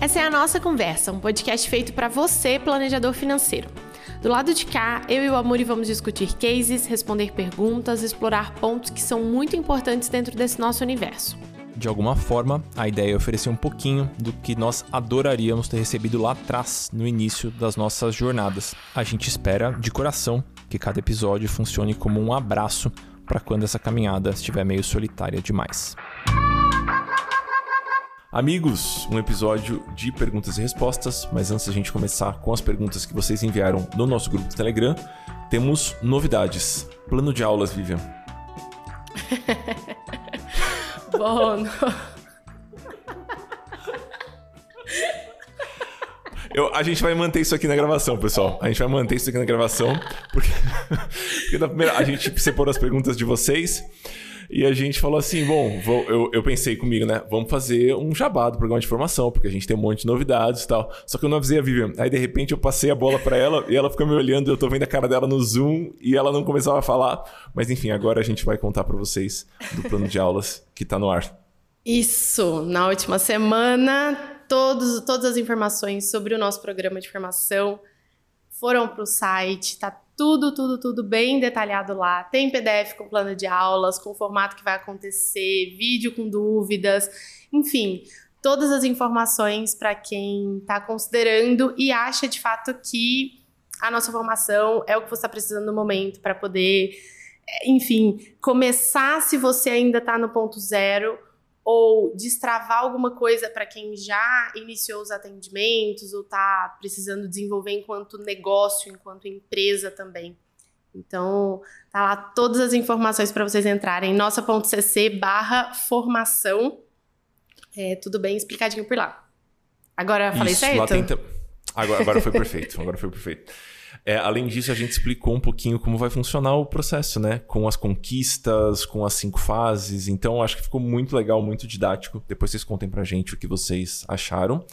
Essa é a nossa conversa, um podcast feito para você, planejador financeiro. Do lado de cá, eu e o Amuri vamos discutir cases, responder perguntas, explorar pontos que são muito importantes dentro desse nosso universo. De alguma forma, a ideia é oferecer um pouquinho do que nós adoraríamos ter recebido lá atrás, no início das nossas jornadas. A gente espera, de coração, que cada episódio funcione como um abraço para quando essa caminhada estiver meio solitária demais. Amigos, um episódio de perguntas e respostas, mas antes da gente começar com as perguntas que vocês enviaram no nosso grupo do Telegram, temos novidades. Plano de aulas, Vivian. Bom. Eu, a gente vai manter isso aqui na gravação, pessoal. A gente vai manter isso aqui na gravação, porque, porque primeira, a gente separou as perguntas de vocês. E a gente falou assim: bom, vou, eu, eu pensei comigo, né? Vamos fazer um jabá do programa de formação, porque a gente tem um monte de novidades e tal. Só que eu não avisei a Vivian. Aí, de repente, eu passei a bola para ela e ela ficou me olhando. Eu tô vendo a cara dela no Zoom e ela não começava a falar. Mas enfim, agora a gente vai contar para vocês do plano de aulas que tá no ar. Isso, na última semana, todos, todas as informações sobre o nosso programa de formação foram para o site, tá tudo, tudo, tudo bem detalhado lá. Tem PDF com plano de aulas, com o formato que vai acontecer, vídeo com dúvidas, enfim, todas as informações para quem está considerando e acha de fato que a nossa formação é o que você está precisando no momento para poder, enfim, começar se você ainda está no ponto zero ou destravar alguma coisa para quem já iniciou os atendimentos ou está precisando desenvolver enquanto negócio, enquanto empresa também. Então, tá lá todas as informações para vocês entrarem nossa.cc barra formação. É, tudo bem explicadinho por lá. Agora falei Isso, certo? Agora, agora foi perfeito. Agora foi perfeito. É, além disso, a gente explicou um pouquinho como vai funcionar o processo, né? Com as conquistas, com as cinco fases. Então, acho que ficou muito legal, muito didático. Depois vocês contem pra gente o que vocês acharam.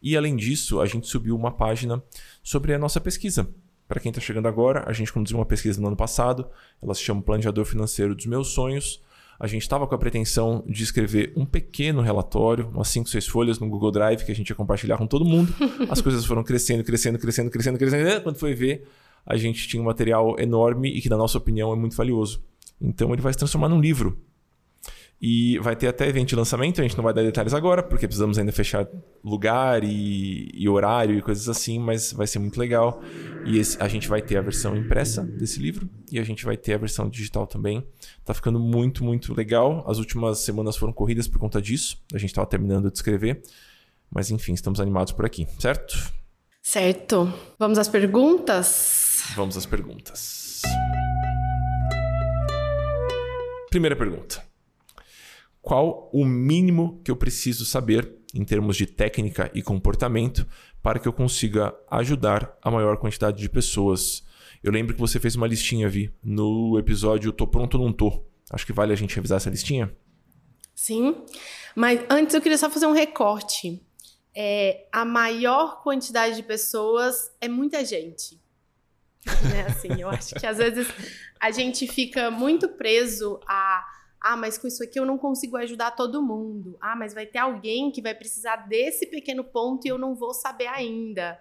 E além disso, a gente subiu uma página sobre a nossa pesquisa. Para quem está chegando agora, a gente conduziu uma pesquisa no ano passado. Ela se chama Planejador Financeiro dos Meus Sonhos. A gente estava com a pretensão de escrever um pequeno relatório, umas 5, 6 folhas no Google Drive que a gente ia compartilhar com todo mundo. As coisas foram crescendo, crescendo, crescendo, crescendo, crescendo. Quando foi ver, a gente tinha um material enorme e que, na nossa opinião, é muito valioso. Então, ele vai se transformar num livro. E vai ter até evento de lançamento, a gente não vai dar detalhes agora, porque precisamos ainda fechar lugar e, e horário e coisas assim, mas vai ser muito legal. E esse, a gente vai ter a versão impressa desse livro e a gente vai ter a versão digital também. Tá ficando muito, muito legal. As últimas semanas foram corridas por conta disso. A gente estava terminando de escrever. Mas enfim, estamos animados por aqui, certo? Certo. Vamos às perguntas? Vamos às perguntas. Primeira pergunta qual o mínimo que eu preciso saber em termos de técnica e comportamento para que eu consiga ajudar a maior quantidade de pessoas. Eu lembro que você fez uma listinha, Vi, no episódio Tô Pronto Não Tô. Acho que vale a gente revisar essa listinha? Sim, mas antes eu queria só fazer um recorte. É, a maior quantidade de pessoas é muita gente. Né? Assim, eu acho que às vezes a gente fica muito preso a ah, mas com isso aqui eu não consigo ajudar todo mundo. Ah, mas vai ter alguém que vai precisar desse pequeno ponto e eu não vou saber ainda.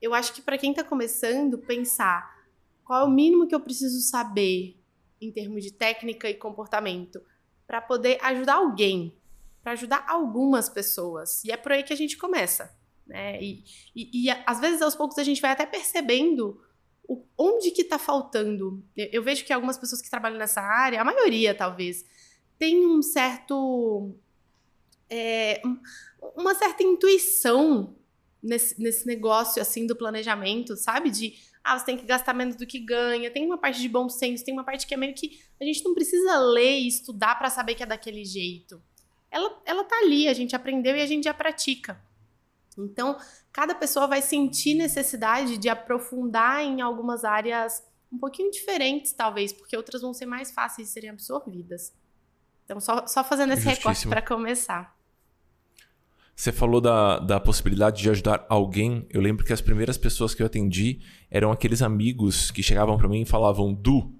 Eu acho que para quem está começando, pensar qual é o mínimo que eu preciso saber em termos de técnica e comportamento para poder ajudar alguém, para ajudar algumas pessoas. E é por aí que a gente começa. Né? E, e, e às vezes, aos poucos, a gente vai até percebendo o, onde que está faltando? Eu, eu, vejo que algumas pessoas que trabalham nessa área, a maioria talvez, tem um certo. É, uma certa intuição nesse, nesse negócio assim do planejamento, sabe? De ah, você tem que gastar menos do que ganha, tem uma parte de bom senso, tem uma parte que é meio que a gente não precisa ler e estudar para saber que é daquele jeito. Ela, ela tá ali, a gente aprendeu e a gente já pratica. Então, cada pessoa vai sentir necessidade de aprofundar em algumas áreas um pouquinho diferentes, talvez, porque outras vão ser mais fáceis de serem absorvidas. Então, só, só fazendo esse recorte para começar. Você falou da, da possibilidade de ajudar alguém. Eu lembro que as primeiras pessoas que eu atendi eram aqueles amigos que chegavam para mim e falavam: Du,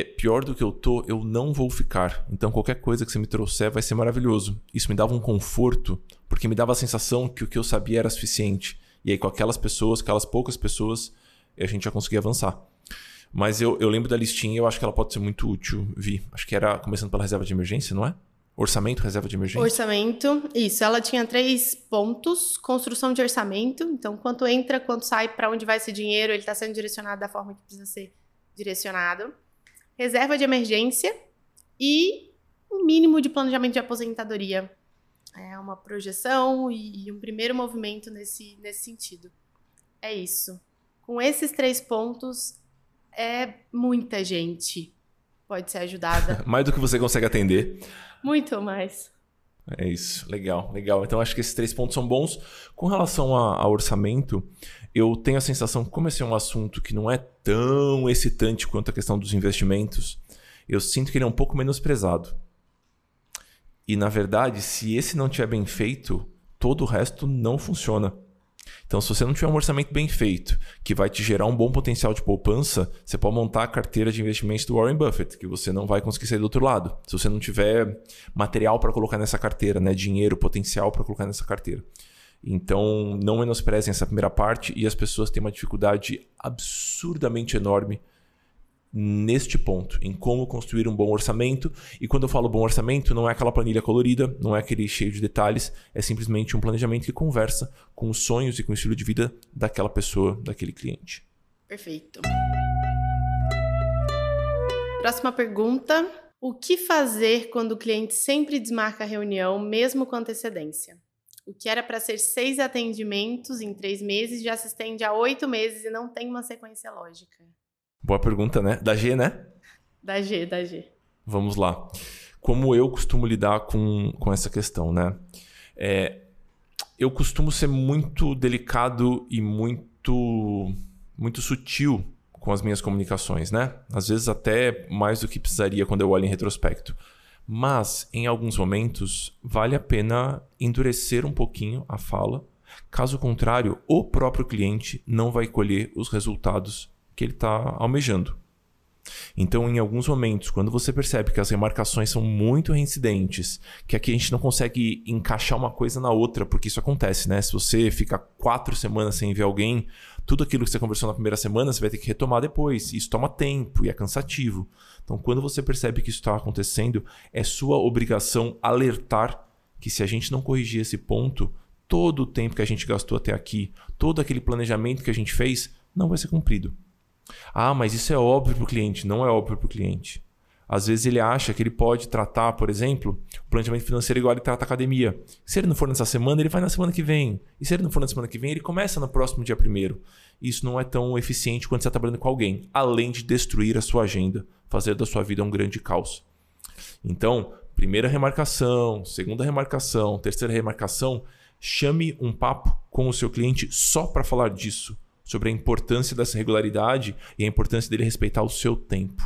é pior do que eu tô, eu não vou ficar. Então qualquer coisa que você me trouxer vai ser maravilhoso. Isso me dava um conforto, porque me dava a sensação que o que eu sabia era suficiente. E aí com aquelas pessoas, aquelas poucas pessoas, a gente já conseguia avançar. Mas eu, eu lembro da listinha e eu acho que ela pode ser muito útil, Vi. Acho que era começando pela reserva de emergência, não é? Orçamento, reserva de emergência? Orçamento, isso. Ela tinha três pontos: construção de orçamento. Então, quanto entra, quanto sai, para onde vai esse dinheiro, ele está sendo direcionado da forma que precisa ser direcionado. Reserva de emergência e um mínimo de planejamento de aposentadoria. É uma projeção e um primeiro movimento nesse, nesse sentido. É isso. Com esses três pontos, é muita gente pode ser ajudada. Mais do que você consegue atender. Muito mais. É isso, legal, legal. Então acho que esses três pontos são bons. Com relação a, a, orçamento, eu tenho a sensação como esse é um assunto que não é tão excitante quanto a questão dos investimentos, eu sinto que ele é um pouco menosprezado. E na verdade, se esse não tiver bem feito, todo o resto não funciona. Então, se você não tiver um orçamento bem feito, que vai te gerar um bom potencial de poupança, você pode montar a carteira de investimentos do Warren Buffett, que você não vai conseguir sair do outro lado. Se você não tiver material para colocar nessa carteira, né, dinheiro, potencial para colocar nessa carteira. Então, não menosprezem essa primeira parte e as pessoas têm uma dificuldade absurdamente enorme neste ponto, em como construir um bom orçamento. E quando eu falo bom orçamento, não é aquela planilha colorida, não é aquele cheio de detalhes, é simplesmente um planejamento que conversa com os sonhos e com o estilo de vida daquela pessoa, daquele cliente. Perfeito. Próxima pergunta. O que fazer quando o cliente sempre desmarca a reunião, mesmo com antecedência? O que era para ser seis atendimentos em três meses já se estende a oito meses e não tem uma sequência lógica. Boa pergunta, né? Da G, né? Da G, da G. Vamos lá. Como eu costumo lidar com, com essa questão, né? É, eu costumo ser muito delicado e muito, muito sutil com as minhas comunicações, né? Às vezes até mais do que precisaria quando eu olho em retrospecto. Mas, em alguns momentos, vale a pena endurecer um pouquinho a fala. Caso contrário, o próprio cliente não vai colher os resultados que ele está almejando. Então, em alguns momentos, quando você percebe que as remarcações são muito reincidentes, que aqui a gente não consegue encaixar uma coisa na outra, porque isso acontece, né? Se você fica quatro semanas sem ver alguém, tudo aquilo que você conversou na primeira semana, você vai ter que retomar depois. Isso toma tempo e é cansativo. Então, quando você percebe que isso está acontecendo, é sua obrigação alertar que se a gente não corrigir esse ponto, todo o tempo que a gente gastou até aqui, todo aquele planejamento que a gente fez, não vai ser cumprido. Ah, mas isso é óbvio para o cliente. Não é óbvio para o cliente. Às vezes ele acha que ele pode tratar, por exemplo, o planejamento financeiro igual ele trata a academia. Se ele não for nessa semana, ele vai na semana que vem. E se ele não for na semana que vem, ele começa no próximo dia primeiro. Isso não é tão eficiente quando você está trabalhando com alguém, além de destruir a sua agenda, fazer da sua vida um grande caos. Então, primeira remarcação, segunda remarcação, terceira remarcação, chame um papo com o seu cliente só para falar disso sobre a importância dessa regularidade e a importância dele respeitar o seu tempo.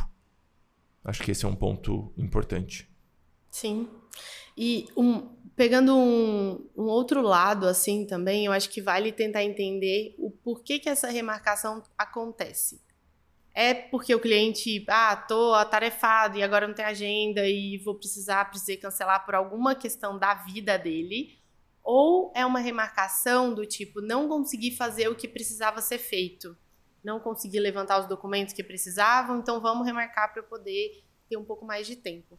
Acho que esse é um ponto importante. Sim. E um, pegando um, um, outro lado assim também, eu acho que vale tentar entender o porquê que essa remarcação acontece. É porque o cliente, ah, tô atarefado e agora não tem agenda e vou precisar, precisei cancelar por alguma questão da vida dele, ou é uma remarcação do tipo não consegui fazer o que precisava ser feito, não consegui levantar os documentos que precisavam, então vamos remarcar para eu poder ter um pouco mais de tempo.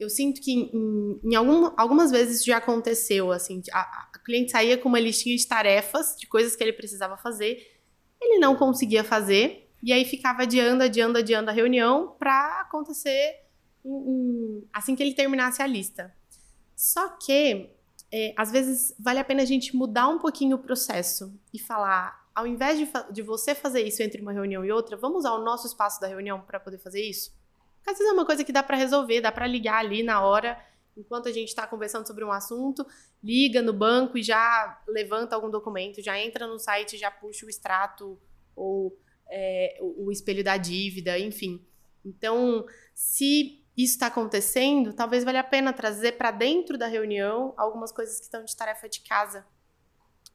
Eu sinto que em, em algum, algumas vezes já aconteceu assim, a, a cliente saía com uma listinha de tarefas, de coisas que ele precisava fazer, ele não conseguia fazer e aí ficava adiando, adiando, adiando a reunião para acontecer assim que ele terminasse a lista. Só que é, às vezes vale a pena a gente mudar um pouquinho o processo e falar, ao invés de, de você fazer isso entre uma reunião e outra, vamos usar o nosso espaço da reunião para poder fazer isso? Às vezes é uma coisa que dá para resolver, dá para ligar ali na hora, enquanto a gente está conversando sobre um assunto, liga no banco e já levanta algum documento, já entra no site, já puxa o extrato ou é, o espelho da dívida, enfim. Então, se isso está acontecendo, talvez valha a pena trazer para dentro da reunião algumas coisas que estão de tarefa de casa.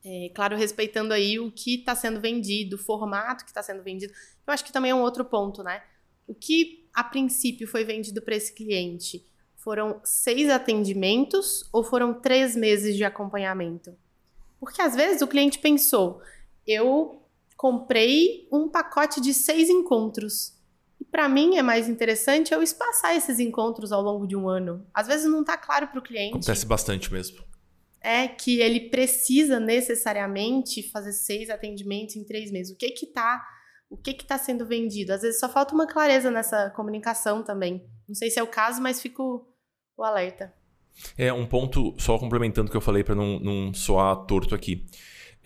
É, claro, respeitando aí o que está sendo vendido, o formato que está sendo vendido. Eu acho que também é um outro ponto, né? O que a princípio foi vendido para esse cliente? Foram seis atendimentos ou foram três meses de acompanhamento? Porque às vezes o cliente pensou, eu comprei um pacote de seis encontros. Para mim é mais interessante eu espaçar esses encontros ao longo de um ano. Às vezes não está claro para o cliente. Acontece bastante mesmo. É que ele precisa necessariamente fazer seis atendimentos em três meses. O que que tá, o que que tá sendo vendido? Às vezes só falta uma clareza nessa comunicação também. Não sei se é o caso, mas fico o alerta. É um ponto só complementando o que eu falei para não, não soar torto aqui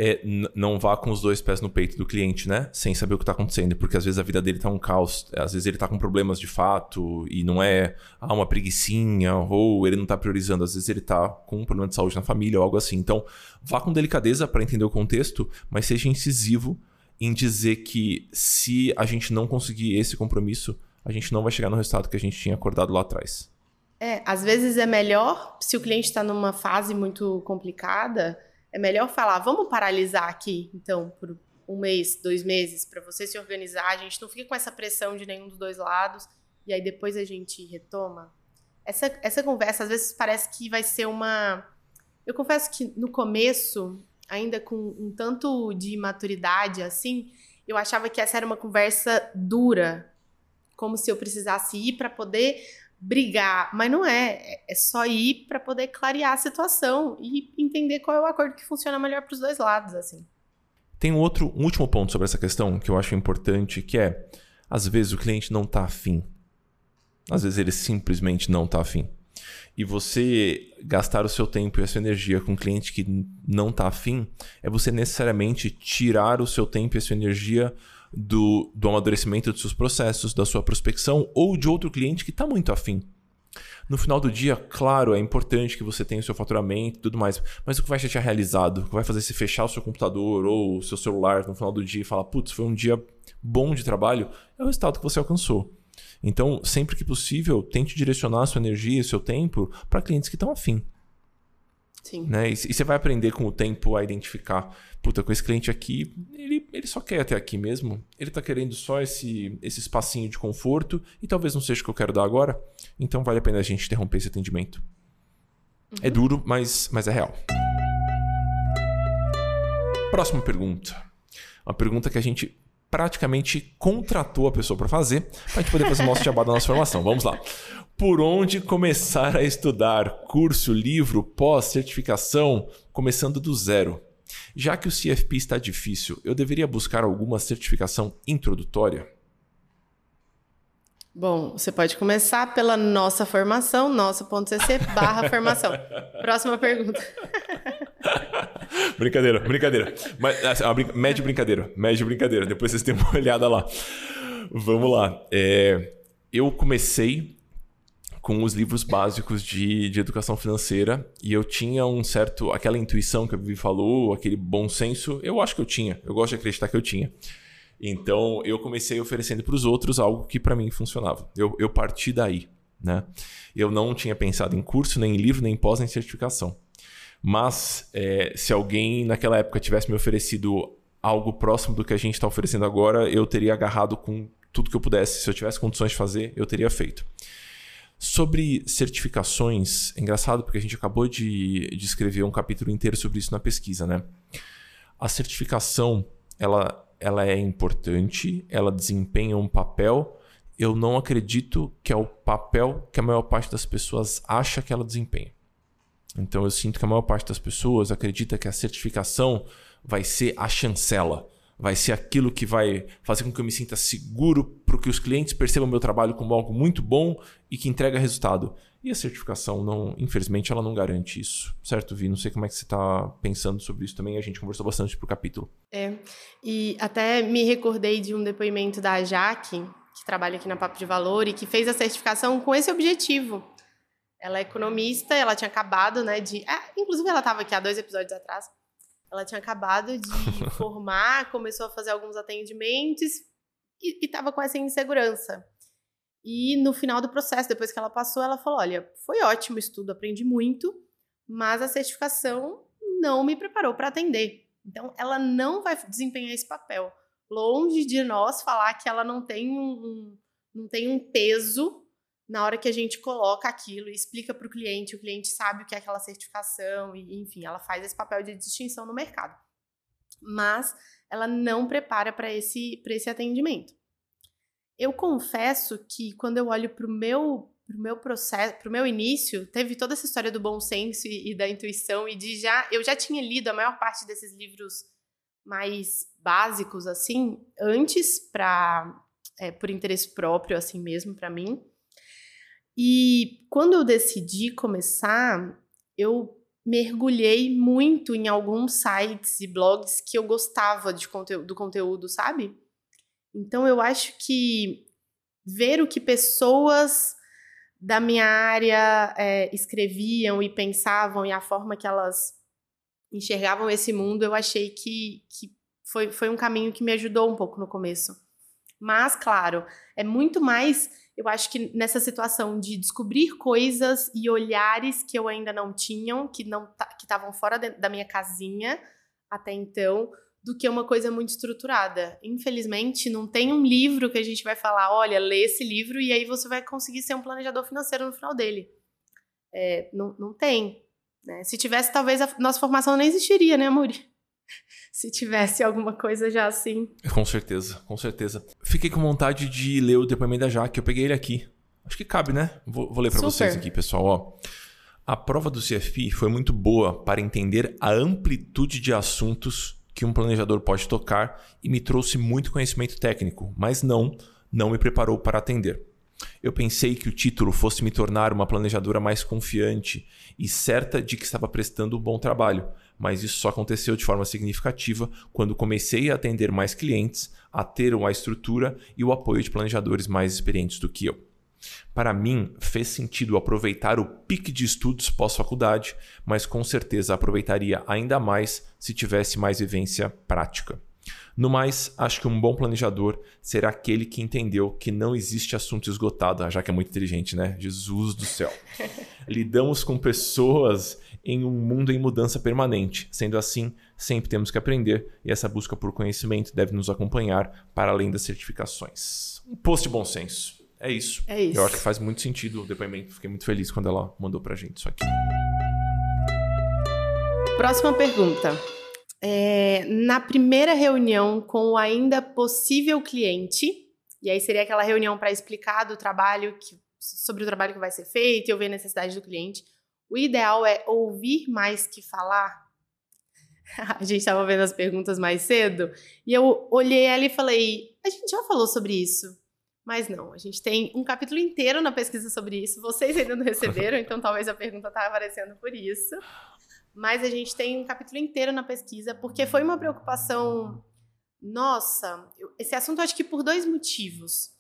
é, não vá com os dois pés no peito do cliente, né? Sem saber o que está acontecendo, porque às vezes a vida dele está um caos, às vezes ele está com problemas de fato e não é ah, uma preguiçinha ou ele não está priorizando, às vezes ele está com um problema de saúde na família ou algo assim. Então, vá com delicadeza para entender o contexto, mas seja incisivo em dizer que se a gente não conseguir esse compromisso, a gente não vai chegar no resultado que a gente tinha acordado lá atrás. É, às vezes é melhor se o cliente está numa fase muito complicada é melhor falar, vamos paralisar aqui, então, por um mês, dois meses, para você se organizar. A gente não fica com essa pressão de nenhum dos dois lados e aí depois a gente retoma. Essa, essa conversa às vezes parece que vai ser uma. Eu confesso que no começo, ainda com um tanto de maturidade assim, eu achava que essa era uma conversa dura, como se eu precisasse ir para poder brigar, mas não é. É só ir para poder clarear a situação e entender qual é o acordo que funciona melhor para os dois lados, assim. Tem um outro, um último ponto sobre essa questão que eu acho importante, que é às vezes o cliente não está afim. Às vezes ele simplesmente não está afim. E você gastar o seu tempo e a sua energia com um cliente que não está afim é você necessariamente tirar o seu tempo e a sua energia do, do amadurecimento dos seus processos, da sua prospecção ou de outro cliente que está muito afim. No final do dia, claro, é importante que você tenha o seu faturamento e tudo mais, mas o que vai te deixar realizado, o que vai fazer você fechar o seu computador ou o seu celular no final do dia e falar, putz, foi um dia bom de trabalho, é o resultado que você alcançou. Então, sempre que possível, tente direcionar a sua energia e seu tempo para clientes que estão afim. Sim. Né? E, e, você vai aprender com o tempo a identificar, puta, com esse cliente aqui, ele, ele só quer até aqui mesmo. Ele tá querendo só esse, esse espacinho de conforto e talvez não seja o que eu quero dar agora. Então vale a pena a gente interromper esse atendimento. É uhum. É duro, mas, mas é real. Próxima pergunta. Uma pergunta que a gente praticamente contratou a pessoa para fazer, para a gente poder fazer o nosso jabá da nossa formação. Vamos lá. Por onde começar a estudar? Curso, livro, pós, certificação, começando do zero. Já que o CFP está difícil, eu deveria buscar alguma certificação introdutória? Bom, você pode começar pela nossa formação, nossa.cc barra formação. Próxima pergunta. brincadeira, brincadeira. Mas, assim, média brincadeira, média brincadeira. Depois vocês têm uma olhada lá. Vamos lá. É, eu comecei com os livros básicos de, de educação financeira e eu tinha um certo. aquela intuição que a Vivi falou, aquele bom senso, eu acho que eu tinha. Eu gosto de acreditar que eu tinha. Então eu comecei oferecendo para os outros algo que para mim funcionava. Eu, eu parti daí. Né? Eu não tinha pensado em curso, nem em livro, nem em pós, nem certificação. Mas é, se alguém naquela época tivesse me oferecido algo próximo do que a gente está oferecendo agora, eu teria agarrado com tudo que eu pudesse. Se eu tivesse condições de fazer, eu teria feito. Sobre certificações, é engraçado porque a gente acabou de, de escrever um capítulo inteiro sobre isso na pesquisa, né? A certificação, ela, ela é importante, ela desempenha um papel. Eu não acredito que é o papel que a maior parte das pessoas acha que ela desempenha. Então eu sinto que a maior parte das pessoas acredita que a certificação vai ser a chancela vai ser aquilo que vai fazer com que eu me sinta seguro para que os clientes percebam meu trabalho como algo muito bom e que entrega resultado. E a certificação, não, infelizmente, ela não garante isso. Certo, Vi? Não sei como é que você está pensando sobre isso também. A gente conversou bastante pro capítulo. É, e até me recordei de um depoimento da Jaque, que trabalha aqui na Papo de Valor e que fez a certificação com esse objetivo. Ela é economista, ela tinha acabado, né, de... Ah, inclusive, ela estava aqui há dois episódios atrás ela tinha acabado de formar, começou a fazer alguns atendimentos e estava com essa insegurança. E no final do processo, depois que ela passou, ela falou: Olha, foi ótimo o estudo, aprendi muito, mas a certificação não me preparou para atender. Então, ela não vai desempenhar esse papel. Longe de nós falar que ela não tem um, não tem um peso na hora que a gente coloca aquilo e explica para o cliente, o cliente sabe o que é aquela certificação, e enfim, ela faz esse papel de distinção no mercado. Mas ela não prepara para esse, esse atendimento. Eu confesso que quando eu olho para o meu, pro meu processo, para o meu início, teve toda essa história do bom senso e, e da intuição e de já. Eu já tinha lido a maior parte desses livros mais básicos, assim, antes, para é, por interesse próprio, assim mesmo, para mim. E quando eu decidi começar, eu mergulhei muito em alguns sites e blogs que eu gostava de conteúdo, do conteúdo, sabe? Então eu acho que ver o que pessoas da minha área é, escreviam e pensavam e a forma que elas enxergavam esse mundo, eu achei que, que foi, foi um caminho que me ajudou um pouco no começo. Mas, claro, é muito mais eu acho que nessa situação de descobrir coisas e olhares que eu ainda não tinham, que não que estavam fora de, da minha casinha até então, do que uma coisa muito estruturada. Infelizmente, não tem um livro que a gente vai falar, olha, lê esse livro e aí você vai conseguir ser um planejador financeiro no final dele. É, não, não tem. Né? Se tivesse, talvez a nossa formação não existiria, né, Amori? se tivesse alguma coisa já assim. Com certeza, com certeza. Fiquei com vontade de ler o depoimento da Jaque, eu peguei ele aqui. Acho que cabe, né? Vou, vou ler para vocês aqui, pessoal. Ó. A prova do CFP foi muito boa para entender a amplitude de assuntos que um planejador pode tocar e me trouxe muito conhecimento técnico, mas não, não me preparou para atender. Eu pensei que o título fosse me tornar uma planejadora mais confiante e certa de que estava prestando um bom trabalho, mas isso só aconteceu de forma significativa quando comecei a atender mais clientes, a ter uma estrutura e o apoio de planejadores mais experientes do que eu. Para mim, fez sentido aproveitar o pique de estudos pós-faculdade, mas com certeza aproveitaria ainda mais se tivesse mais vivência prática. No mais, acho que um bom planejador será aquele que entendeu que não existe assunto esgotado, já que é muito inteligente, né? Jesus do céu. Lidamos com pessoas em um mundo em mudança permanente. Sendo assim, sempre temos que aprender e essa busca por conhecimento deve nos acompanhar para além das certificações. Um post de bom senso. É isso. É isso. Eu acho que faz muito sentido o depoimento. Fiquei muito feliz quando ela mandou pra gente isso aqui. Próxima pergunta. É, na primeira reunião com o ainda possível cliente, e aí seria aquela reunião para explicar do trabalho que, sobre o trabalho que vai ser feito e ouvir a necessidade do cliente. O ideal é ouvir mais que falar. a gente estava vendo as perguntas mais cedo e eu olhei ela e falei: a gente já falou sobre isso. Mas não, a gente tem um capítulo inteiro na pesquisa sobre isso. Vocês ainda não receberam, então talvez a pergunta está aparecendo por isso. Mas a gente tem um capítulo inteiro na pesquisa, porque foi uma preocupação nossa. Esse assunto, acho que por dois motivos.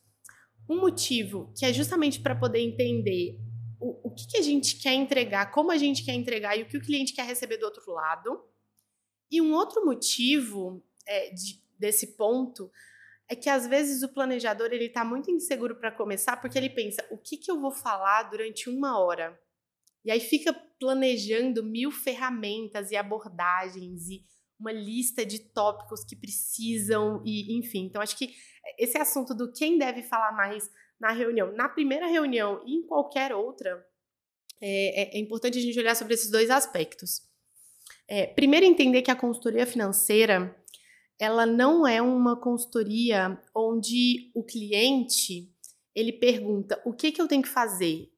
Um motivo que é justamente para poder entender o, o que, que a gente quer entregar, como a gente quer entregar e o que o cliente quer receber do outro lado. E um outro motivo é, de, desse ponto é que às vezes o planejador ele está muito inseguro para começar porque ele pensa o que, que eu vou falar durante uma hora e aí fica planejando mil ferramentas e abordagens e uma lista de tópicos que precisam e enfim. Então acho que esse assunto do quem deve falar mais na reunião, na primeira reunião e em qualquer outra, é, é, é importante a gente olhar sobre esses dois aspectos. É, primeiro, entender que a consultoria financeira ela não é uma consultoria onde o cliente ele pergunta o que, que eu tenho que fazer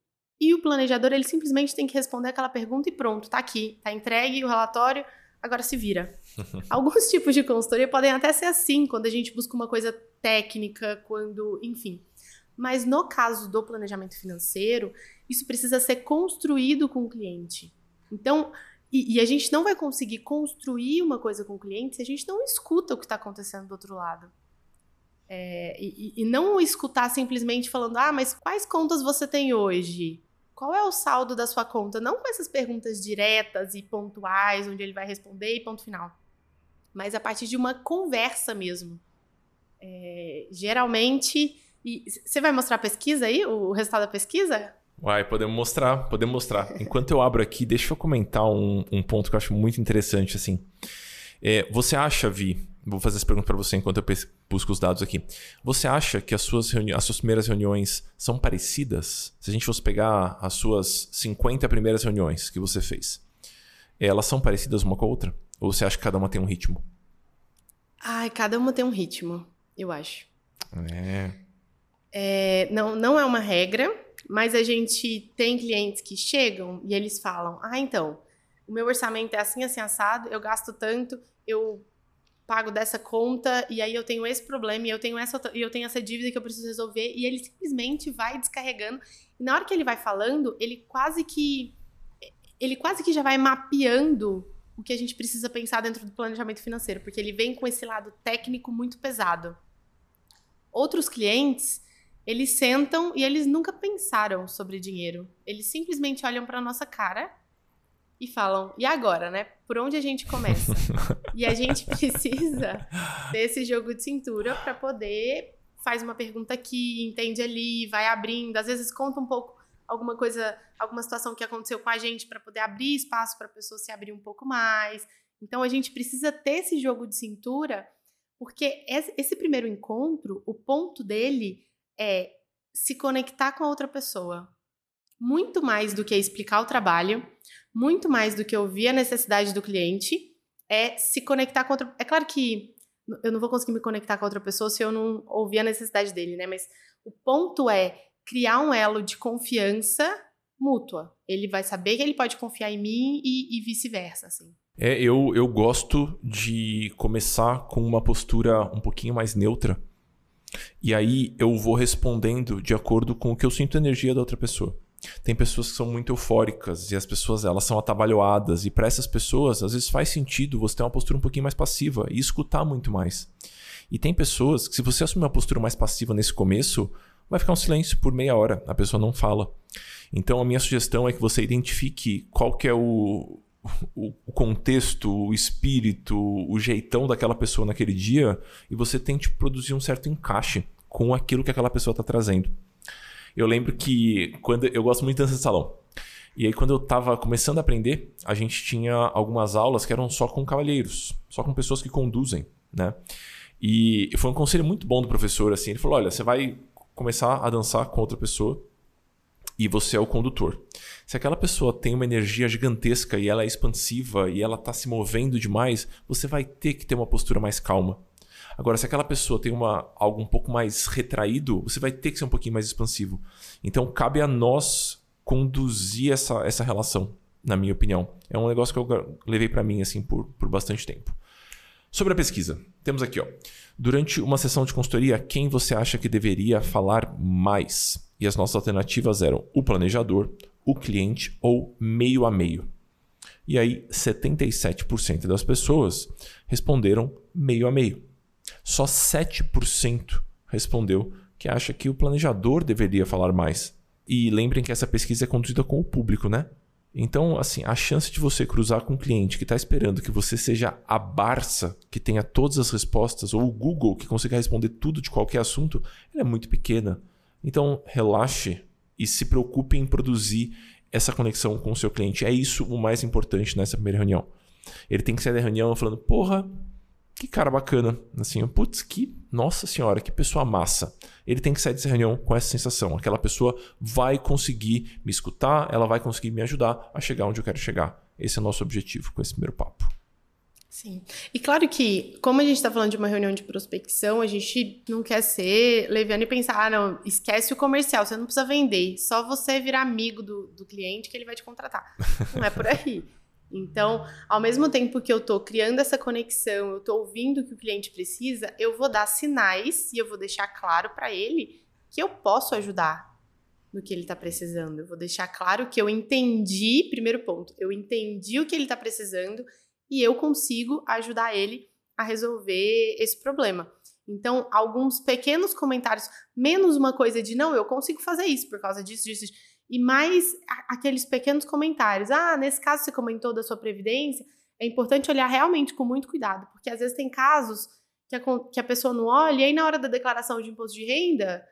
e o planejador ele simplesmente tem que responder aquela pergunta e pronto, tá aqui, tá entregue o relatório, agora se vira. Alguns tipos de consultoria podem até ser assim, quando a gente busca uma coisa técnica, quando, enfim. Mas no caso do planejamento financeiro, isso precisa ser construído com o cliente. Então, e, e, a gente não vai conseguir construir uma coisa com o cliente se a gente não escuta o que está acontecendo do outro lado. É, e, e, não escutar simplesmente falando, ah, mas quais contas você tem hoje? Qual é o saldo da sua conta? Não com essas perguntas diretas e pontuais, onde ele vai responder e ponto final. Mas a partir de uma conversa mesmo. É, geralmente você vai mostrar a pesquisa aí, o resultado da pesquisa? Vai, podemos mostrar, podemos mostrar. Enquanto eu abro aqui, deixa eu comentar um, um ponto que eu acho muito interessante, assim. É, você acha, Vi, vou fazer essa pergunta para você enquanto eu busco os dados aqui. Você acha que as suas, as suas primeiras reuniões são parecidas? Se a gente fosse pegar as suas 50 primeiras reuniões que você fez, elas são parecidas uma com a outra? Ou você acha que cada uma tem um ritmo? Ai, cada uma tem um ritmo, eu acho. É. é não, não é uma regra, mas a gente tem clientes que chegam e eles falam: ah, então, o meu orçamento é assim, assim, assado, eu gasto tanto, eu pago dessa conta e aí eu tenho esse problema e eu tenho essa e eu tenho essa dívida que eu preciso resolver e ele simplesmente vai descarregando e na hora que ele vai falando ele quase que ele quase que já vai mapeando o que a gente precisa pensar dentro do planejamento financeiro porque ele vem com esse lado técnico muito pesado. Outros clientes eles sentam e eles nunca pensaram sobre dinheiro. Eles simplesmente olham para nossa cara e falam: e agora, né? Por onde a gente começa? e a gente precisa desse jogo de cintura para poder faz uma pergunta aqui, entende ali, vai abrindo, às vezes conta um pouco alguma coisa, alguma situação que aconteceu com a gente para poder abrir espaço para a pessoa se abrir um pouco mais. Então a gente precisa ter esse jogo de cintura, porque esse primeiro encontro, o ponto dele é se conectar com a outra pessoa. Muito mais do que explicar o trabalho, muito mais do que ouvir a necessidade do cliente, é se conectar com outra. É claro que eu não vou conseguir me conectar com outra pessoa se eu não ouvir a necessidade dele, né? Mas o ponto é criar um elo de confiança mútua. Ele vai saber que ele pode confiar em mim e, e vice-versa, assim. É, eu, eu gosto de começar com uma postura um pouquinho mais neutra. E aí eu vou respondendo de acordo com o que eu sinto energia da outra pessoa. Tem pessoas que são muito eufóricas e as pessoas elas são atabalhoadas e para essas pessoas às vezes faz sentido você ter uma postura um pouquinho mais passiva e escutar muito mais. E tem pessoas que se você assumir uma postura mais passiva nesse começo, vai ficar um silêncio por meia hora, a pessoa não fala. Então a minha sugestão é que você identifique qual que é o, o, contexto, o espírito, o jeitão daquela pessoa naquele dia e você tente produzir um certo encaixe com aquilo que aquela pessoa está trazendo. Eu lembro que quando eu gosto muito de dança de salão. E aí, quando eu estava começando a aprender, a gente tinha algumas aulas que eram só com cavalheiros, só com pessoas que conduzem, né? E foi um conselho muito bom do professor, assim. Ele falou: olha, você vai começar a dançar com outra pessoa e você é o condutor. Se aquela pessoa tem uma energia gigantesca e ela é expansiva e ela está se movendo demais, você vai ter que ter uma postura mais calma. Agora, se aquela pessoa tem uma, algo um pouco mais retraído, você vai ter que ser um pouquinho mais expansivo. Então, cabe a nós conduzir essa, essa relação, na minha opinião. É um negócio que eu levei para mim assim por, por bastante tempo. Sobre a pesquisa, temos aqui, ó. Durante uma sessão de consultoria, quem você acha que deveria falar mais? E as nossas alternativas eram o planejador, o cliente ou meio a meio. E aí, 77% das pessoas responderam meio a meio. Só 7% respondeu que acha que o planejador deveria falar mais. E lembrem que essa pesquisa é conduzida com o público, né? Então, assim, a chance de você cruzar com um cliente que está esperando que você seja a Barça, que tenha todas as respostas, ou o Google, que consiga responder tudo de qualquer assunto, é muito pequena. Então, relaxe e se preocupe em produzir essa conexão com o seu cliente. É isso o mais importante nessa primeira reunião. Ele tem que sair da reunião falando: porra, que cara bacana. Assim, putz, que. Nossa senhora, que pessoa massa. Ele tem que sair dessa reunião com essa sensação. Aquela pessoa vai conseguir me escutar, ela vai conseguir me ajudar a chegar onde eu quero chegar. Esse é o nosso objetivo com esse primeiro papo. Sim. E claro que, como a gente está falando de uma reunião de prospecção, a gente não quer ser leviano e pensar, ah, não, esquece o comercial, você não precisa vender, só você virar amigo do, do cliente que ele vai te contratar. Não é por aí. Então, ao mesmo tempo que eu estou criando essa conexão, eu estou ouvindo o que o cliente precisa, eu vou dar sinais e eu vou deixar claro para ele que eu posso ajudar no que ele está precisando. Eu vou deixar claro que eu entendi, primeiro ponto, eu entendi o que ele está precisando e eu consigo ajudar ele a resolver esse problema. Então, alguns pequenos comentários, menos uma coisa de não, eu consigo fazer isso por causa disso, disso, disso e mais aqueles pequenos comentários. Ah, nesse caso você comentou da sua previdência, é importante olhar realmente com muito cuidado, porque às vezes tem casos que a, que a pessoa não olha e aí na hora da declaração de imposto de renda,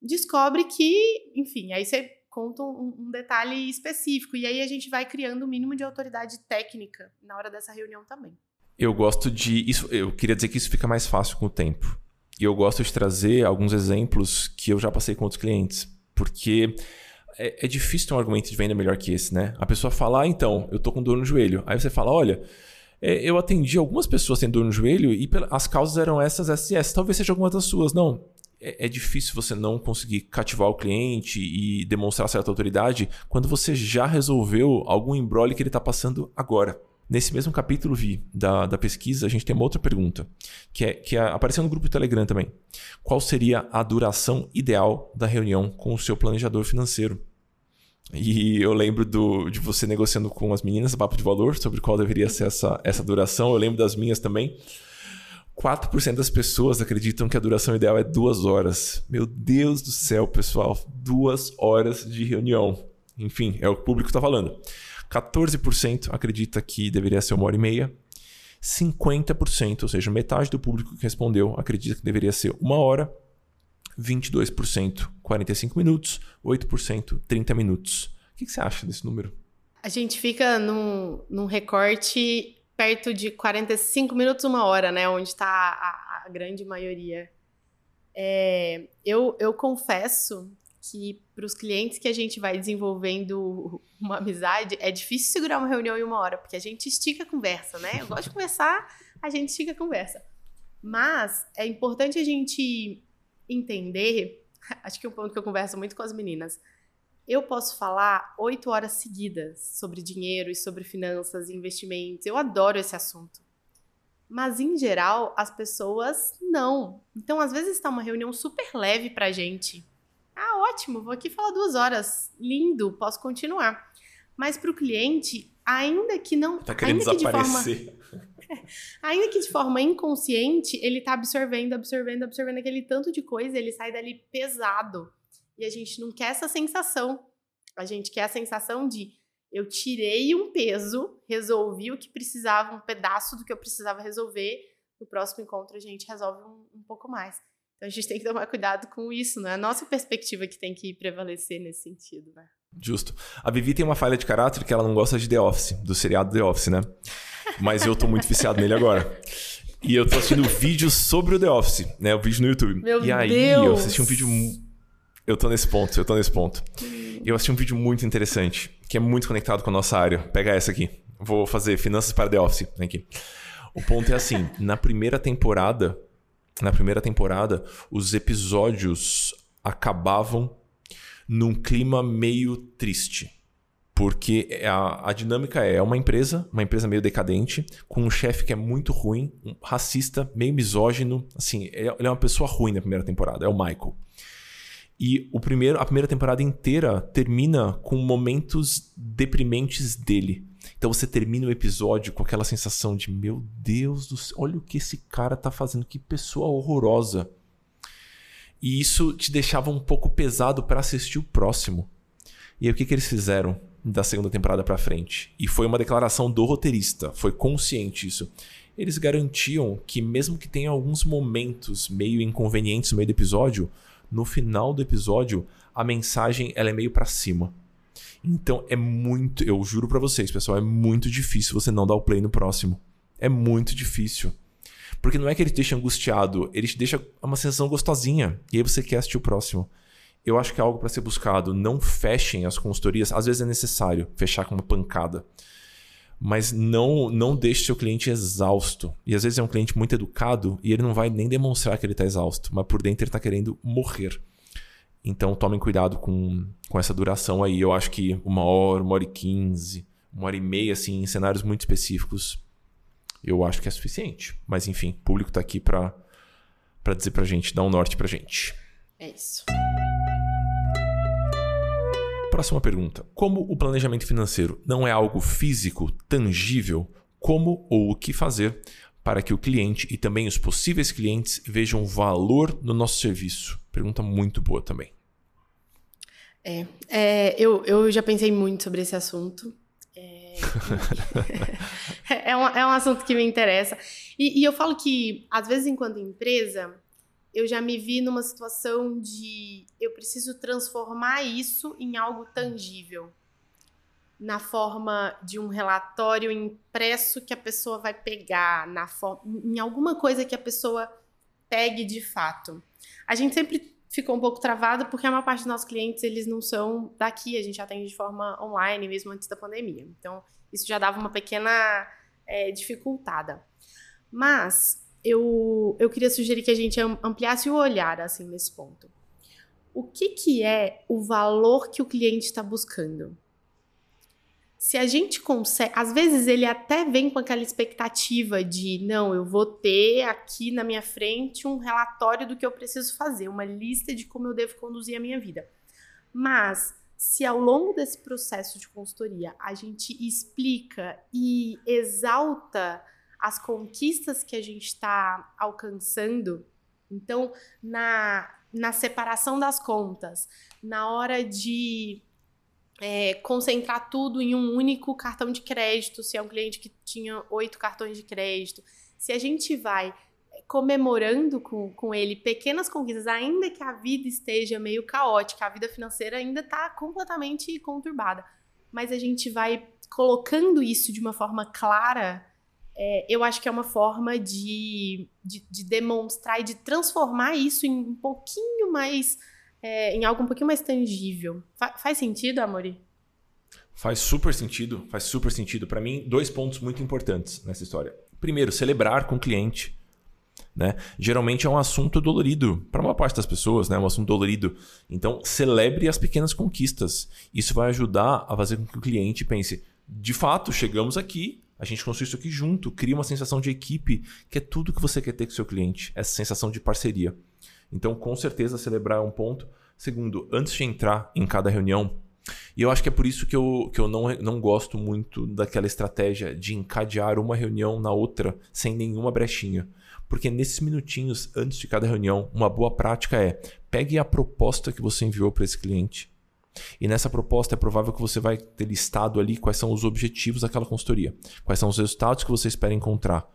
descobre que, enfim, aí você conta um, um, detalhe específico. E aí a gente vai criando o um mínimo de autoridade técnica na hora dessa reunião também. Eu gosto de. isso. Eu queria dizer que isso fica mais fácil com o tempo. E eu gosto de trazer alguns exemplos que eu já passei com outros clientes. Porque é, é difícil ter um argumento de venda melhor que esse, né? A pessoa fala, ah, então, eu tô com dor no joelho. Aí você fala, olha, é, eu atendi algumas pessoas tendo dor no joelho e as causas eram essas, essas e essas. Talvez seja alguma das suas. Não, é, é, difícil você não conseguir cativar o cliente e demonstrar certa autoridade quando você já resolveu algum embrolho que ele está passando agora. Nesse mesmo capítulo vi da, da pesquisa, a gente tem uma outra pergunta, que, é, que é, apareceu no grupo do Telegram também. Qual seria a duração ideal da reunião com o seu planejador financeiro? E eu lembro do, de você negociando com as meninas, papo de valor, sobre qual deveria ser essa, essa duração. Eu lembro das minhas também. 4% das pessoas acreditam que a duração ideal é duas horas. Meu Deus do céu, pessoal. Duas horas de reunião. Enfim, é o que o público está falando. 14% acredita que deveria ser uma hora e meia. 50%, ou seja, metade do público que respondeu acredita que deveria ser uma hora. 22% 45 minutos, 8% 30 minutos. O que, você acha desse número? A gente fica num, num recorte perto de 45 minutos, uma hora, né? Onde está a, a, grande maioria. É, eu, eu confesso que para os clientes que a gente vai desenvolvendo uma amizade, é difícil segurar uma reunião em uma hora, porque a gente estica a conversa, né? Eu gosto de conversar, a gente estica a conversa. Mas é importante a gente entender, acho que é um ponto que eu converso muito com as meninas. Eu posso falar oito horas seguidas sobre dinheiro e sobre finanças e investimentos. Eu adoro esse assunto. Mas, em geral, as pessoas não. Então, às vezes, está uma reunião super leve para gente. Ah, ótimo, vou aqui falar duas horas. Lindo, posso continuar. Mas para o cliente, ainda que não. Tá querendo ainda desaparecer. Que de forma, ainda que de forma inconsciente, ele está absorvendo, absorvendo, absorvendo aquele tanto de coisa, ele sai dali pesado. E a gente não quer essa sensação. A gente quer a sensação de eu tirei um peso, resolvi o que precisava, um pedaço do que eu precisava resolver. No próximo encontro a gente resolve um, um pouco mais. Então a gente tem que tomar cuidado com isso, né? A nossa perspectiva que tem que prevalecer nesse sentido, né? Justo. A Vivi tem uma falha de caráter que ela não gosta de The Office, do seriado The Office, né? Mas eu tô muito viciado nele agora. E eu tô assistindo vídeos sobre o The Office, né? O vídeo no YouTube. Meu e aí Deus. eu assisti um vídeo eu tô nesse ponto, eu tô nesse ponto. E eu assisti um vídeo muito interessante, que é muito conectado com a nossa área. Pega essa aqui. Vou fazer finanças para The Office. Aqui. O ponto é assim, na primeira temporada, na primeira temporada, os episódios acabavam num clima meio triste. Porque a, a dinâmica é uma empresa, uma empresa meio decadente, com um chefe que é muito ruim, um racista, meio misógino. Assim, ele é uma pessoa ruim na primeira temporada, é o Michael. E o primeiro, a primeira temporada inteira termina com momentos deprimentes dele. Então você termina o episódio com aquela sensação de: meu Deus do céu, olha o que esse cara tá fazendo, que pessoa horrorosa. E isso te deixava um pouco pesado para assistir o próximo. E aí o que, que eles fizeram da segunda temporada para frente? E foi uma declaração do roteirista, foi consciente isso. Eles garantiam que, mesmo que tenha alguns momentos meio inconvenientes no meio do episódio, no final do episódio, a mensagem ela é meio para cima. Então é muito, eu juro para vocês, pessoal, é muito difícil você não dar o play no próximo. É muito difícil. Porque não é que ele te deixa angustiado, ele te deixa uma sensação gostosinha. E aí você quer assistir o próximo. Eu acho que é algo para ser buscado. Não fechem as consultorias. Às vezes é necessário fechar com uma pancada. Mas não não deixe seu cliente exausto. E às vezes é um cliente muito educado e ele não vai nem demonstrar que ele está exausto, mas por dentro ele está querendo morrer. Então tomem cuidado com, com essa duração aí. Eu acho que uma hora, uma hora e quinze, uma hora e meia, assim, em cenários muito específicos, eu acho que é suficiente. Mas enfim, o público está aqui para dizer para gente, dar um norte para gente. É isso. Próxima pergunta. Como o planejamento financeiro não é algo físico, tangível, como ou o que fazer para que o cliente e também os possíveis clientes vejam valor no nosso serviço? Pergunta muito boa também. É, é eu, eu já pensei muito sobre esse assunto. É, é, um, é um assunto que me interessa. E, e eu falo que, às vezes, enquanto empresa, eu já me vi numa situação de eu preciso transformar isso em algo tangível. Na forma de um relatório impresso que a pessoa vai pegar, na em alguma coisa que a pessoa pegue de fato. A gente sempre ficou um pouco travado porque a maior parte dos nossos clientes eles não são daqui, a gente atende de forma online mesmo antes da pandemia. Então, isso já dava uma pequena é, dificultada. Mas eu, eu queria sugerir que a gente ampliasse o olhar assim nesse ponto. O que, que é o valor que o cliente está buscando? Se a gente consegue, às vezes ele até vem com aquela expectativa de não, eu vou ter aqui na minha frente um relatório do que eu preciso fazer, uma lista de como eu devo conduzir a minha vida. Mas se ao longo desse processo de consultoria a gente explica e exalta as conquistas que a gente está alcançando. Então, na, na separação das contas, na hora de é, concentrar tudo em um único cartão de crédito, se é um cliente que tinha oito cartões de crédito, se a gente vai comemorando com, com ele pequenas conquistas, ainda que a vida esteja meio caótica, a vida financeira ainda está completamente conturbada, mas a gente vai colocando isso de uma forma clara é, eu acho que é uma forma de, de, de, demonstrar e de transformar isso em um pouquinho mais. É, em algo um pouquinho mais tangível. Fa faz sentido, Amori? Faz super sentido, faz super sentido. Para mim, dois pontos muito importantes nessa história. Primeiro, celebrar com o cliente. Né? Geralmente é um assunto dolorido para uma parte das pessoas, né? É um assunto dolorido. Então, celebre as pequenas conquistas. Isso vai ajudar a fazer com que o cliente pense: de fato, chegamos aqui, a gente construi isso aqui junto, cria uma sensação de equipe, que é tudo que você quer ter com seu cliente, essa sensação de parceria. Então, com certeza, celebrar é um ponto. Segundo, antes de entrar em cada reunião, e eu acho que é por isso que eu, que eu não, não gosto muito daquela estratégia de encadear uma reunião na outra sem nenhuma brechinha. Porque nesses minutinhos antes de cada reunião, uma boa prática é pegue a proposta que você enviou para esse cliente e nessa proposta é provável que você vai ter listado ali quais são os objetivos daquela consultoria, quais são os resultados que você espera encontrar.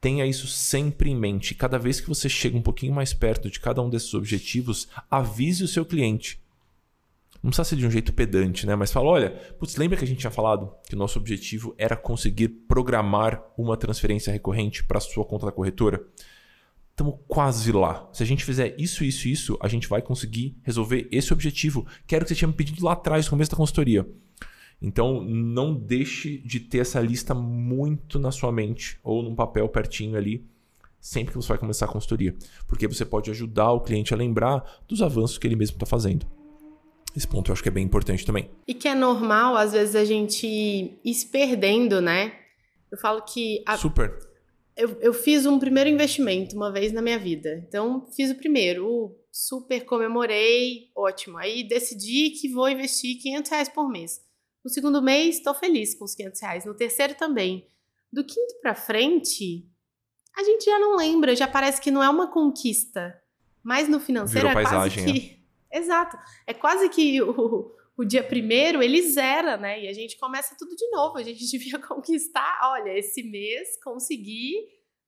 Tenha isso sempre em mente. Cada vez que você chega um pouquinho mais perto de cada um desses objetivos, avise o seu cliente. Não precisa ser de um jeito pedante, né? Mas fala: olha, putz, lembra que a gente tinha falado que o nosso objetivo era conseguir programar uma transferência recorrente para a sua conta da corretora? estamos quase lá. Se a gente fizer isso, isso isso, a gente vai conseguir resolver esse objetivo. Quero que você tinha me pedido lá atrás, no começo da consultoria. Então, não deixe de ter essa lista muito na sua mente ou num papel pertinho ali, sempre que você vai começar a consultoria. Porque você pode ajudar o cliente a lembrar dos avanços que ele mesmo está fazendo. Esse ponto eu acho que é bem importante também. E que é normal, às vezes, a gente ir se perdendo, né? Eu falo que. A... Super eu, eu fiz um primeiro investimento uma vez na minha vida. Então, fiz o primeiro, super comemorei, ótimo. Aí decidi que vou investir 500 reais por mês. No segundo mês, estou feliz com os 500 reais. No terceiro também. Do quinto para frente, a gente já não lembra, já parece que não é uma conquista. Mas no financeiro Virou é paisagem, quase que. É. Exato. É quase que o, o dia primeiro ele zera, né? E a gente começa tudo de novo. A gente devia conquistar, olha, esse mês consegui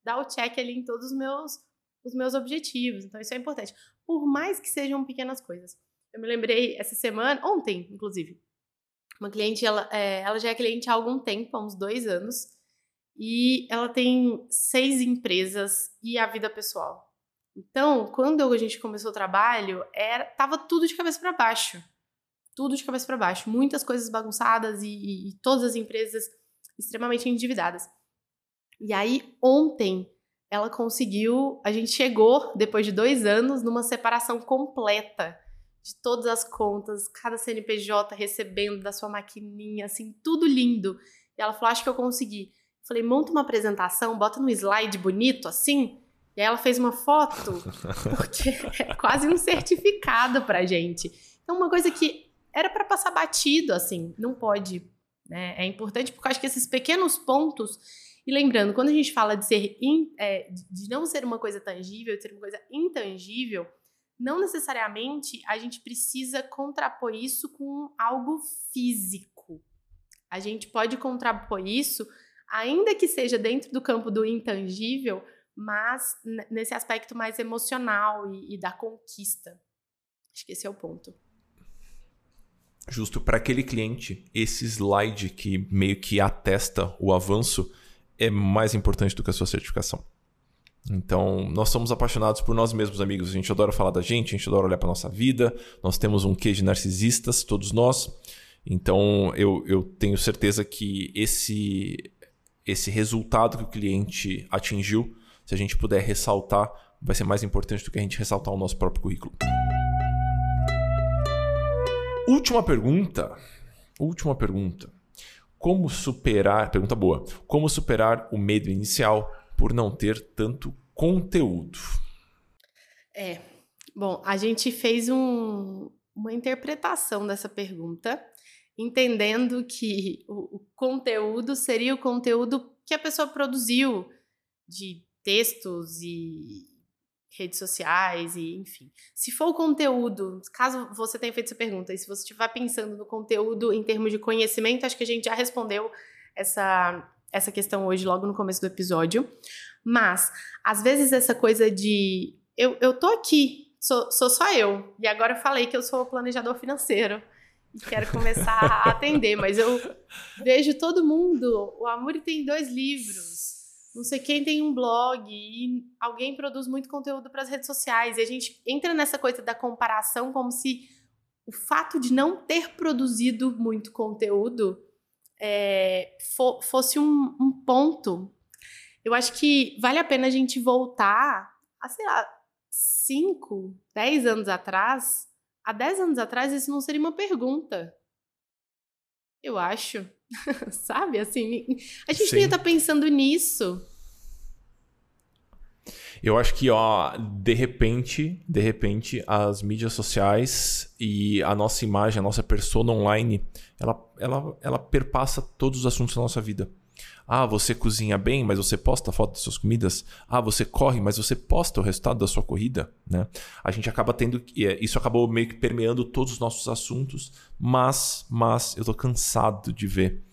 dar o check ali em todos os meus, os meus objetivos. Então, isso é importante. Por mais que sejam pequenas coisas. Eu me lembrei essa semana, ontem, inclusive, uma cliente, ela, é, ela já é cliente há algum tempo, há uns dois anos, e ela tem seis empresas e a vida pessoal. Então, quando a gente começou o trabalho, era, tava tudo de cabeça para baixo tudo de cabeça para baixo, muitas coisas bagunçadas e, e, e todas as empresas extremamente endividadas. E aí, ontem, ela conseguiu. A gente chegou, depois de dois anos, numa separação completa de todas as contas, cada CNPJ recebendo da sua maquininha, assim, tudo lindo. E ela falou: Acho que eu consegui. Eu falei: Monta uma apresentação, bota no slide bonito assim. E aí ela fez uma foto, porque é quase um certificado pra gente. Então, uma coisa que era para passar batido, assim, não pode. Né? É importante porque eu acho que esses pequenos pontos. E lembrando, quando a gente fala de ser in, é, de não ser uma coisa tangível, de ser uma coisa intangível, não necessariamente a gente precisa contrapor isso com algo físico. A gente pode contrapor isso, ainda que seja dentro do campo do intangível, mas nesse aspecto mais emocional e, e da conquista. Acho que esse é o ponto. Justo para aquele cliente, esse slide que meio que atesta o avanço é mais importante do que a sua certificação. Então, nós somos apaixonados por nós mesmos, amigos. A gente adora falar da gente, a gente adora olhar para nossa vida. Nós temos um quê de narcisistas, todos nós. Então, eu, eu tenho certeza que esse, esse resultado que o cliente atingiu, se a gente puder ressaltar, vai ser mais importante do que a gente ressaltar o nosso próprio currículo. Última pergunta. Última pergunta. Como superar. Pergunta boa. Como superar o medo inicial por não ter tanto conteúdo? É. Bom, a gente fez um, uma interpretação dessa pergunta, entendendo que o, o conteúdo seria o conteúdo que a pessoa produziu de textos e redes sociais e enfim. Se for o conteúdo, caso você tenha feito essa pergunta, e se você estiver pensando no conteúdo em termos de conhecimento, acho que a gente já respondeu essa, essa questão hoje, logo no começo do episódio. Mas, às vezes, essa coisa de eu, eu tô aqui, sou, sou só eu, e agora eu falei que eu sou planejador financeiro e quero começar a atender, mas eu vejo todo mundo. O Amuri tem dois livros não sei quem tem um blog e alguém produz muito conteúdo para as redes sociais. E a gente entra nessa coisa da comparação como se o fato de não ter produzido muito conteúdo é, fo fosse um, um, ponto. Eu acho que vale a pena a gente voltar a, sei lá, 5, 10 anos atrás. Há 10 anos atrás, isso não seria uma pergunta. Eu acho. Sabe? Assim, a gente Sim. ia estar tá pensando nisso. Eu acho que, ó, de repente, de repente, as mídias sociais e a nossa imagem, a nossa persona online, ela, ela, ela perpassa todos os assuntos da nossa vida. Ah, você cozinha bem, mas você posta foto das suas comidas. Ah, você corre, mas você posta o resultado da sua corrida, né? A gente acaba tendo é, isso acabou meio que permeando todos os nossos assuntos, mas mas eu tô cansado de ver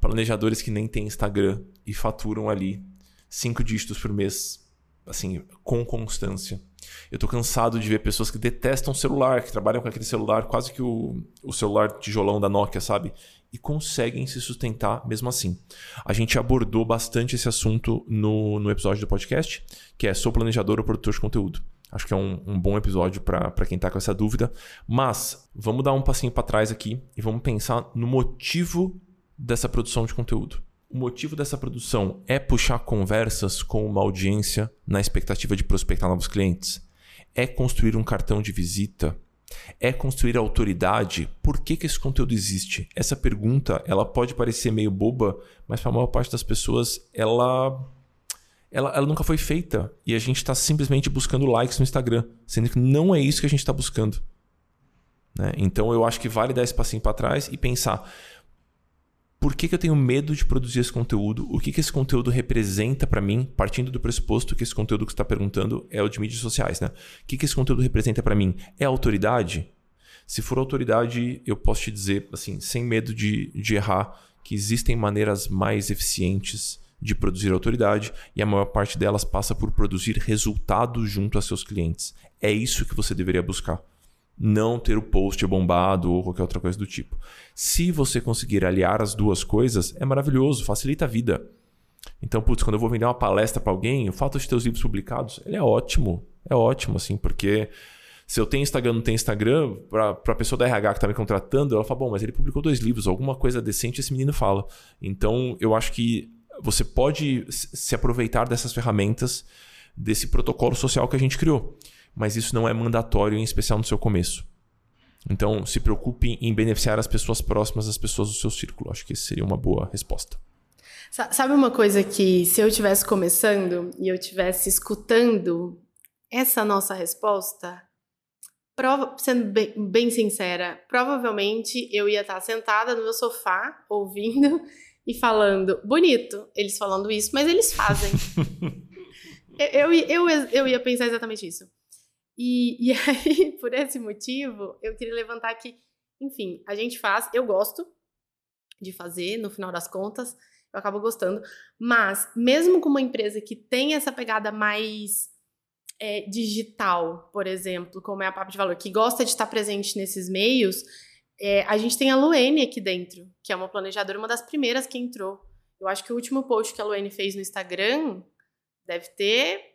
planejadores que nem têm Instagram e faturam ali cinco dígitos por mês, assim, com constância. Eu tô cansado de ver pessoas que detestam celular, que trabalham com aquele celular, quase que o, o celular tijolão da Nokia, sabe? e conseguem se sustentar mesmo assim. A gente abordou bastante esse assunto no, no episódio do podcast, que é Sou planejador ou produtor de conteúdo. Acho que é um, um bom episódio para quem está com essa dúvida. Mas vamos dar um passinho para trás aqui e vamos pensar no motivo dessa produção de conteúdo. O motivo dessa produção é puxar conversas com uma audiência na expectativa de prospectar novos clientes? É construir um cartão de visita é construir autoridade. Por que, que esse conteúdo existe? Essa pergunta ela pode parecer meio boba, mas para a maior parte das pessoas ela, ela, ela nunca foi feita. E a gente está simplesmente buscando likes no Instagram, sendo que não é isso que a gente está buscando. Né? Então eu acho que vale dar esse passinho para trás e pensar por que, que eu tenho medo de produzir esse conteúdo? O que, que esse conteúdo representa para mim, partindo do pressuposto que esse conteúdo que você está perguntando é o de mídias sociais, né? O que, que esse conteúdo representa para mim? É autoridade? Se for autoridade, eu posso te dizer, assim, sem medo de, de errar, que existem maneiras mais eficientes de produzir autoridade e a maior parte delas passa por produzir resultados junto a seus clientes. É isso que você deveria buscar não ter o post bombado ou qualquer outra coisa do tipo. Se você conseguir aliar as duas coisas, é maravilhoso, facilita a vida. Então, putz, quando eu vou vender uma palestra para alguém, o fato de ter os livros publicados, ele é ótimo. É ótimo, assim, porque se eu tenho Instagram não tenho Instagram, para a pessoa da RH que está me contratando, ela fala, bom, mas ele publicou dois livros, alguma coisa decente esse menino fala. Então, eu acho que você pode se aproveitar dessas ferramentas, desse protocolo social que a gente criou mas isso não é mandatório, em especial no seu começo. Então, se preocupe em beneficiar as pessoas próximas, as pessoas do seu círculo. Acho que essa seria uma boa resposta. Sabe uma coisa que, se eu estivesse começando e eu estivesse escutando essa nossa resposta, prova, sendo bem, bem, sincera, provavelmente eu ia estar sentada no meu sofá, ouvindo e falando, bonito, eles falando isso, mas eles fazem. eu, eu, eu, eu ia pensar exatamente isso. E, e aí, por esse motivo, eu queria levantar que, enfim, a gente faz, eu gosto de fazer, no final das contas, eu acabo gostando. Mas, mesmo com uma empresa que tem essa pegada mais é, digital, por exemplo, como é a Papo de Valor, que gosta de estar presente nesses meios, é, a gente tem a Luene aqui dentro, que é uma planejadora, uma das primeiras que entrou. Eu acho que o último post que a Luene fez no Instagram deve ter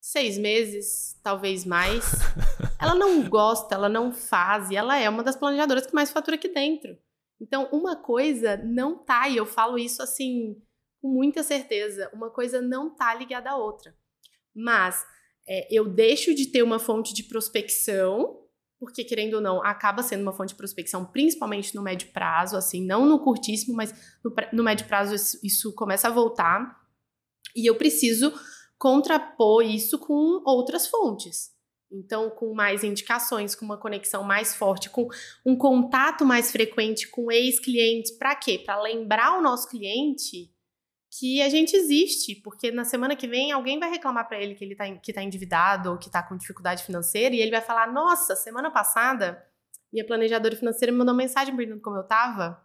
seis meses, talvez mais. ela não gosta, ela não faz, e ela é uma das planejadoras que mais fatura aqui dentro. Então, uma coisa não tá, e eu falo isso assim com muita certeza, uma coisa não tá ligada à outra. Mas é, eu deixo de ter uma fonte de prospecção, porque querendo ou não, acaba sendo uma fonte de prospecção, principalmente no médio prazo, assim, não no curtíssimo, mas no, no médio prazo isso, isso começa a voltar. E eu preciso contrapor isso com outras fontes. Então, com mais indicações, com uma conexão mais forte, com um contato mais frequente com ex-clientes. Para quê? Para lembrar o nosso cliente que a gente existe, porque na semana que vem alguém vai reclamar para ele que ele está que tá endividado ou que está com dificuldade financeira e ele vai falar: Nossa, semana passada minha planejadora financeira me mandou mensagem perguntando como eu estava.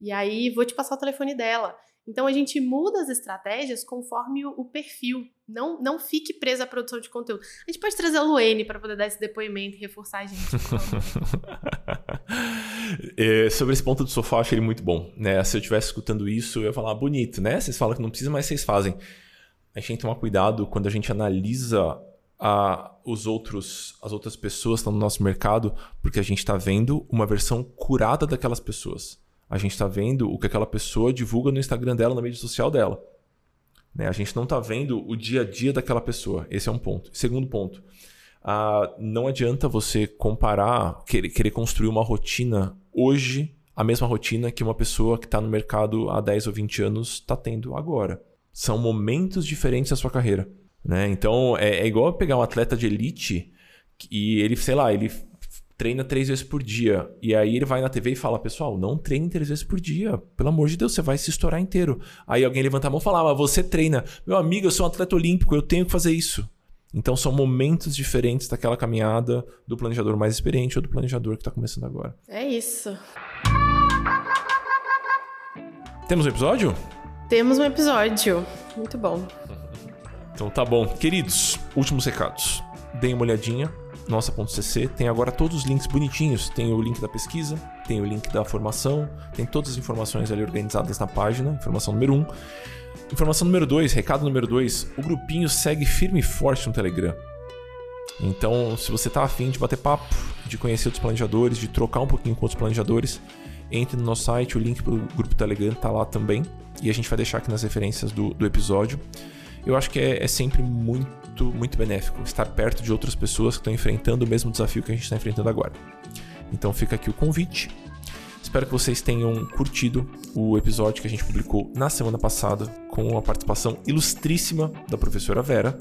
E aí vou te passar o telefone dela. Então a gente muda as estratégias conforme o, perfil. Não, não fique presa à produção de conteúdo. A gente pode trazer a Luene para poder dar esse depoimento e reforçar a gente. é, sobre esse ponto do sofá, eu achei ele muito bom. Né? Se eu estivesse escutando isso, eu ia falar, bonito, né? Vocês falam que não precisa, mas vocês fazem. A gente tem que tomar cuidado quando a gente analisa a, os outros, as outras pessoas que estão no nosso mercado, porque a gente está vendo uma versão curada daquelas pessoas a gente está vendo o que aquela pessoa divulga no Instagram dela, na mídia social dela. Né? A gente não está vendo o dia a dia daquela pessoa. Esse é um ponto. Segundo ponto, ah, não adianta você comparar, querer, querer construir uma rotina hoje, a mesma rotina que uma pessoa que está no mercado há 10 ou 20 anos está tendo agora. São momentos diferentes da sua carreira. Né? Então é, é igual pegar um atleta de elite e ele, sei lá, ele treina três vezes por dia. E aí ele vai na TV e fala: Pessoal, não treine três vezes por dia. Pelo amor de Deus, você vai se estourar inteiro. Aí alguém levanta a mão e fala: ah, Mas você treina. Meu amigo, eu sou um atleta olímpico, eu tenho que fazer isso. Então são momentos diferentes daquela caminhada do planejador mais experiente ou do planejador que está começando agora. É isso. Temos um episódio? Temos um episódio. Muito bom. Então tá bom. Queridos, últimos recados. Deem uma olhadinha nossa.cc, tem agora todos os links bonitinhos. Tem o link da pesquisa, tem o link da formação, tem todas as informações ali organizadas na página, informação número 1. Um. Informação número 2, recado número 2, o grupinho segue firme e forte no Telegram. Então, se você está afim de bater papo, de conhecer outros planejadores, de trocar um pouquinho com outros planejadores, entre no nosso site, o link para o grupo Telegram está lá também. E a gente vai deixar aqui nas referências do, do episódio. Eu acho que é, é sempre muito muito, benéfico estar perto de outras pessoas que estão enfrentando o mesmo desafio que a gente está enfrentando agora. Então fica aqui o convite. Espero que vocês tenham curtido o episódio que a gente publicou na semana passada com a participação ilustríssima da professora Vera.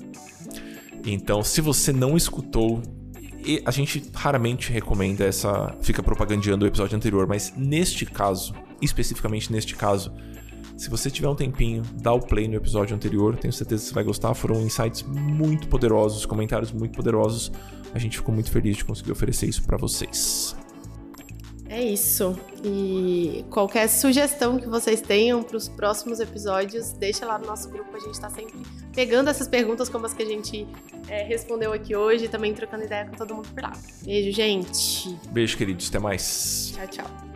Então, se você não escutou, a gente raramente recomenda essa. fica propagandeando o episódio anterior, mas neste caso, especificamente neste caso, se você tiver um tempinho, dá o play no episódio anterior, tenho certeza que você vai gostar. Foram insights muito poderosos, comentários muito poderosos. A gente ficou muito feliz de conseguir oferecer isso para vocês. É isso. E qualquer sugestão que vocês tenham para os próximos episódios, deixa lá no nosso grupo. A gente está sempre pegando essas perguntas como as que a gente é, respondeu aqui hoje, também trocando ideia com todo mundo por lá. Beijo, gente. Beijo, queridos. Até mais. Tchau, tchau.